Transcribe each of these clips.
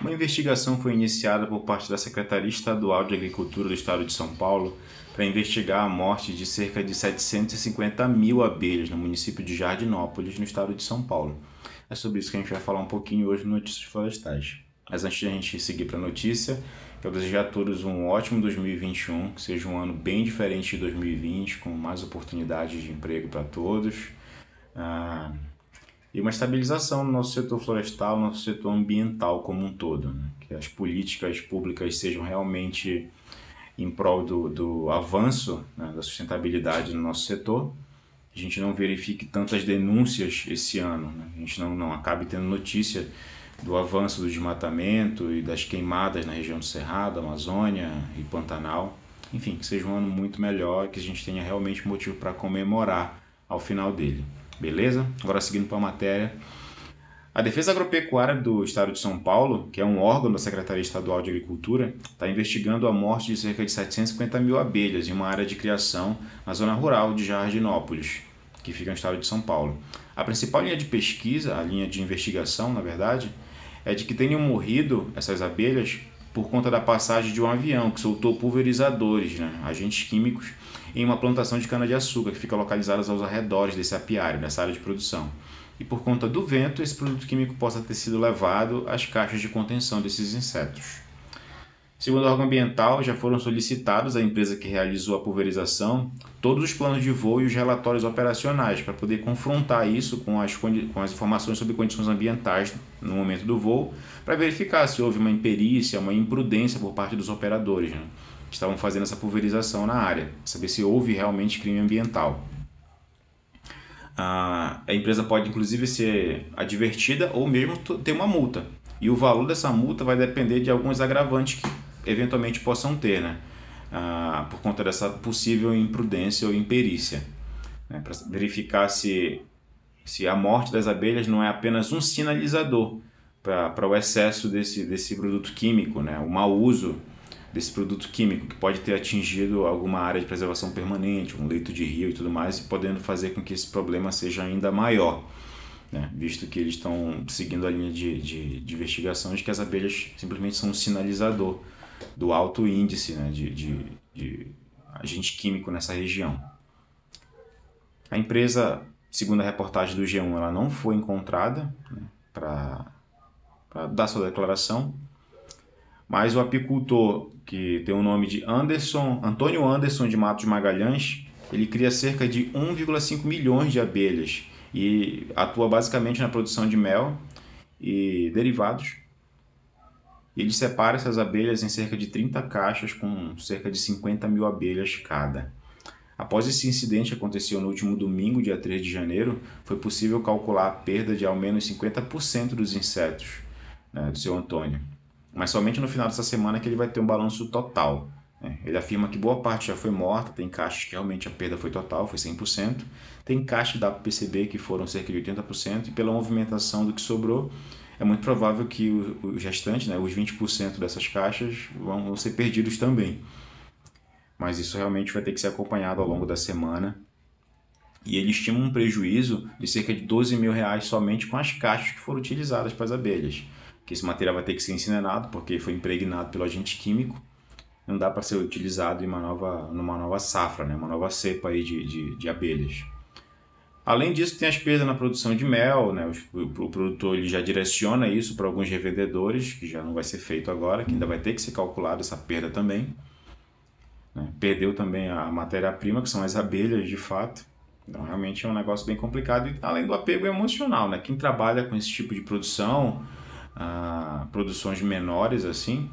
Uma investigação foi iniciada por parte da Secretaria Estadual de Agricultura do Estado de São Paulo para investigar a morte de cerca de 750 mil abelhas no município de Jardinópolis, no estado de São Paulo. É sobre isso que a gente vai falar um pouquinho hoje no Notícias Florestais. Mas antes de a gente seguir para a notícia, eu desejo a todos um ótimo 2021, que seja um ano bem diferente de 2020, com mais oportunidades de emprego para todos. Ah, e uma estabilização no nosso setor florestal, no nosso setor ambiental como um todo. Né? Que as políticas públicas sejam realmente em prol do, do avanço né, da sustentabilidade no nosso setor. A gente não verifique tantas denúncias esse ano, né? a gente não, não acabe tendo notícia do avanço do desmatamento e das queimadas na região do Cerrado, Amazônia e Pantanal. Enfim, que seja um ano muito melhor, que a gente tenha realmente motivo para comemorar ao final dele. Beleza? Agora seguindo para a matéria. A Defesa Agropecuária do Estado de São Paulo, que é um órgão da Secretaria Estadual de Agricultura, está investigando a morte de cerca de 750 mil abelhas em uma área de criação na zona rural de Jardinópolis, que fica no estado de São Paulo. A principal linha de pesquisa, a linha de investigação, na verdade, é de que tenham morrido essas abelhas por conta da passagem de um avião que soltou pulverizadores, né, agentes químicos, em uma plantação de cana-de-açúcar que fica localizada aos arredores desse apiário, nessa área de produção. E por conta do vento, esse produto químico possa ter sido levado às caixas de contenção desses insetos. Segundo o órgão ambiental, já foram solicitados à empresa que realizou a pulverização todos os planos de voo e os relatórios operacionais para poder confrontar isso com as, com as informações sobre condições ambientais no momento do voo, para verificar se houve uma imperícia, uma imprudência por parte dos operadores né, que estavam fazendo essa pulverização na área, saber se houve realmente crime ambiental. A empresa pode inclusive ser advertida ou mesmo ter uma multa. E o valor dessa multa vai depender de alguns agravantes que eventualmente possam ter, né? Ah, por conta dessa possível imprudência ou imperícia. Né? Para verificar se, se a morte das abelhas não é apenas um sinalizador para o excesso desse, desse produto químico, né? o mau uso desse produto químico que pode ter atingido alguma área de preservação permanente, um leito de rio e tudo mais, e podendo fazer com que esse problema seja ainda maior né? visto que eles estão seguindo a linha de, de, de, investigação de que as abelhas simplesmente são um sinalizador do alto índice né? de, de, de agente químico nessa região. A empresa, segundo a reportagem do G1, ela não foi encontrada né? para dar sua declaração, mas o apicultor, que tem o nome de Anderson, Antônio Anderson de Matos Magalhães, ele cria cerca de 1,5 milhões de abelhas e atua basicamente na produção de mel e derivados. Ele separa essas abelhas em cerca de 30 caixas com cerca de 50 mil abelhas cada. Após esse incidente que aconteceu no último domingo, dia 3 de janeiro, foi possível calcular a perda de ao menos 50% dos insetos né, do seu Antônio. Mas somente no final dessa semana que ele vai ter um balanço total. Né? Ele afirma que boa parte já foi morta, tem caixas que realmente a perda foi total, foi 100%, tem caixas para perceber que foram cerca de 80%, e pela movimentação do que sobrou, é muito provável que os restantes, né, os 20% dessas caixas, vão ser perdidos também. Mas isso realmente vai ter que ser acompanhado ao longo da semana. E ele estima um prejuízo de cerca de 12 mil reais somente com as caixas que foram utilizadas para as abelhas. Que esse material vai ter que ser incinerado porque foi impregnado pelo agente químico não dá para ser utilizado em uma nova, numa nova safra, né? uma nova cepa aí de, de, de abelhas. Além disso, tem as perdas na produção de mel, né? o, produtor ele já direciona isso para alguns revendedores, que já não vai ser feito agora, que ainda vai ter que ser calculado essa perda também. Né? Perdeu também a matéria-prima, que são as abelhas de fato. Então, realmente é um negócio bem complicado, além do apego emocional. Né? Quem trabalha com esse tipo de produção, ah, produções menores assim,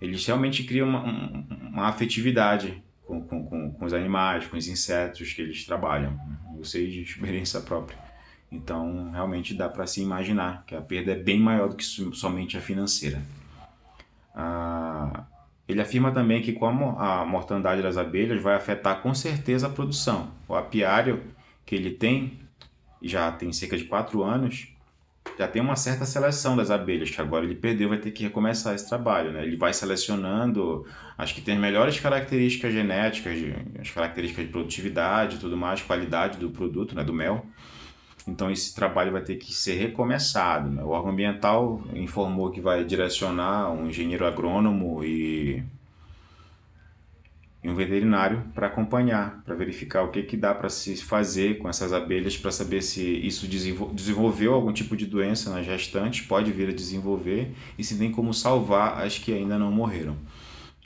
eles realmente criam uma, uma afetividade com, com, com, com, os animais, com os insetos que eles trabalham. Eu sei de experiência própria. Então, realmente dá para se imaginar que a perda é bem maior do que somente a financeira. Ah, ele afirma também que como a mortandade das abelhas vai afetar com certeza a produção. O apiário que ele tem, já tem cerca de 4 anos, já tem uma certa seleção das abelhas, que agora ele perdeu, vai ter que recomeçar esse trabalho, né? Ele vai selecionando as que tem melhores características genéticas, as características de produtividade e tudo mais, qualidade do produto, né, do mel. Então esse trabalho vai ter que ser recomeçado. Né? O órgão ambiental informou que vai direcionar um engenheiro agrônomo e, e um veterinário para acompanhar, para verificar o que, que dá para se fazer com essas abelhas para saber se isso desenvolveu algum tipo de doença nas gestantes, pode vir a desenvolver e se tem como salvar as que ainda não morreram.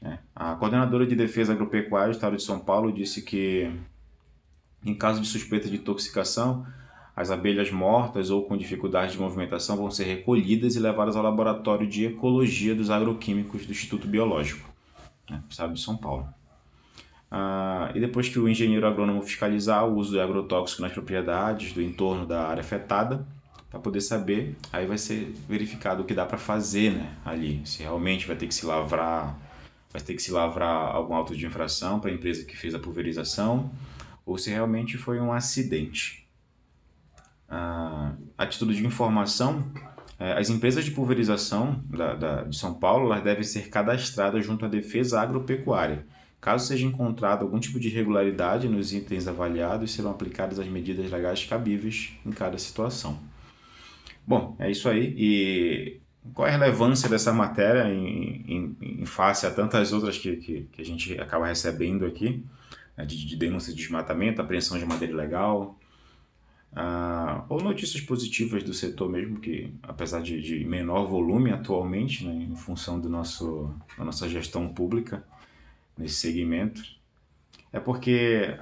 É. A coordenadora de defesa agropecuária do estado de São Paulo disse que, em caso de suspeita de intoxicação, as abelhas mortas ou com dificuldade de movimentação vão ser recolhidas e levadas ao laboratório de ecologia dos agroquímicos do Instituto Biológico, né, estado de São Paulo. Ah, e depois que o engenheiro agrônomo fiscalizar o uso de agrotóxico nas propriedades do entorno da área afetada, para poder saber, aí vai ser verificado o que dá para fazer né, ali, se realmente vai ter que se lavrar vai ter que se lavrar algum auto de infração para a empresa que fez a pulverização ou se realmente foi um acidente. Ah, a título de informação, é, as empresas de pulverização da, da, de São Paulo elas devem ser cadastradas junto à Defesa Agropecuária. Caso seja encontrado algum tipo de irregularidade nos itens avaliados, serão aplicadas as medidas legais cabíveis em cada situação. Bom, é isso aí. E qual é a relevância dessa matéria em, em, em face a tantas outras que, que, que, a gente acaba recebendo aqui, né, de, de denúncia de desmatamento, apreensão de madeira ilegal, ah, ou notícias positivas do setor mesmo, que apesar de, de menor volume atualmente, né, em função do nosso, da nossa gestão pública nesse segmento, é porque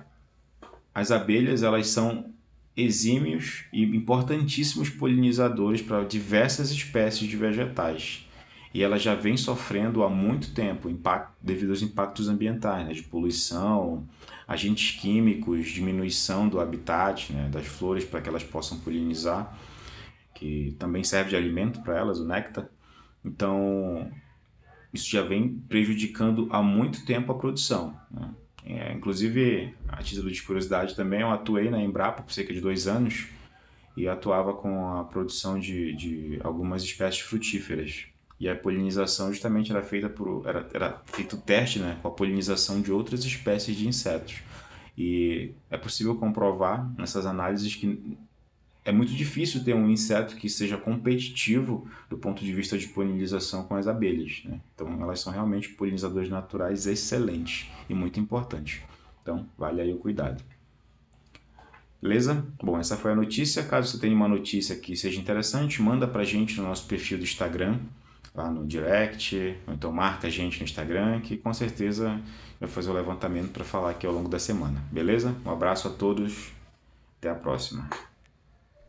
as abelhas elas são exímios e importantíssimos polinizadores para diversas espécies de vegetais. E ela já vem sofrendo há muito tempo impacto, devido aos impactos ambientais, né, de poluição, agentes químicos, diminuição do habitat né, das flores para que elas possam polinizar, que também serve de alimento para elas, o néctar. Então, isso já vem prejudicando há muito tempo a produção. Né? É, inclusive, a título de curiosidade também, eu atuei na Embrapa por cerca de dois anos e atuava com a produção de, de algumas espécies frutíferas. E a polinização justamente era feita por era, era feito teste, né, com a polinização de outras espécies de insetos. E é possível comprovar nessas análises que é muito difícil ter um inseto que seja competitivo do ponto de vista de polinização com as abelhas. Né? Então, elas são realmente polinizadores naturais excelentes e muito importantes. Então, vale aí o cuidado. Beleza? Bom, essa foi a notícia. Caso você tenha uma notícia que seja interessante, manda pra gente no nosso perfil do Instagram, lá no direct, ou então marca a gente no Instagram, que com certeza vai fazer o levantamento para falar aqui ao longo da semana. Beleza? Um abraço a todos. Até a próxima.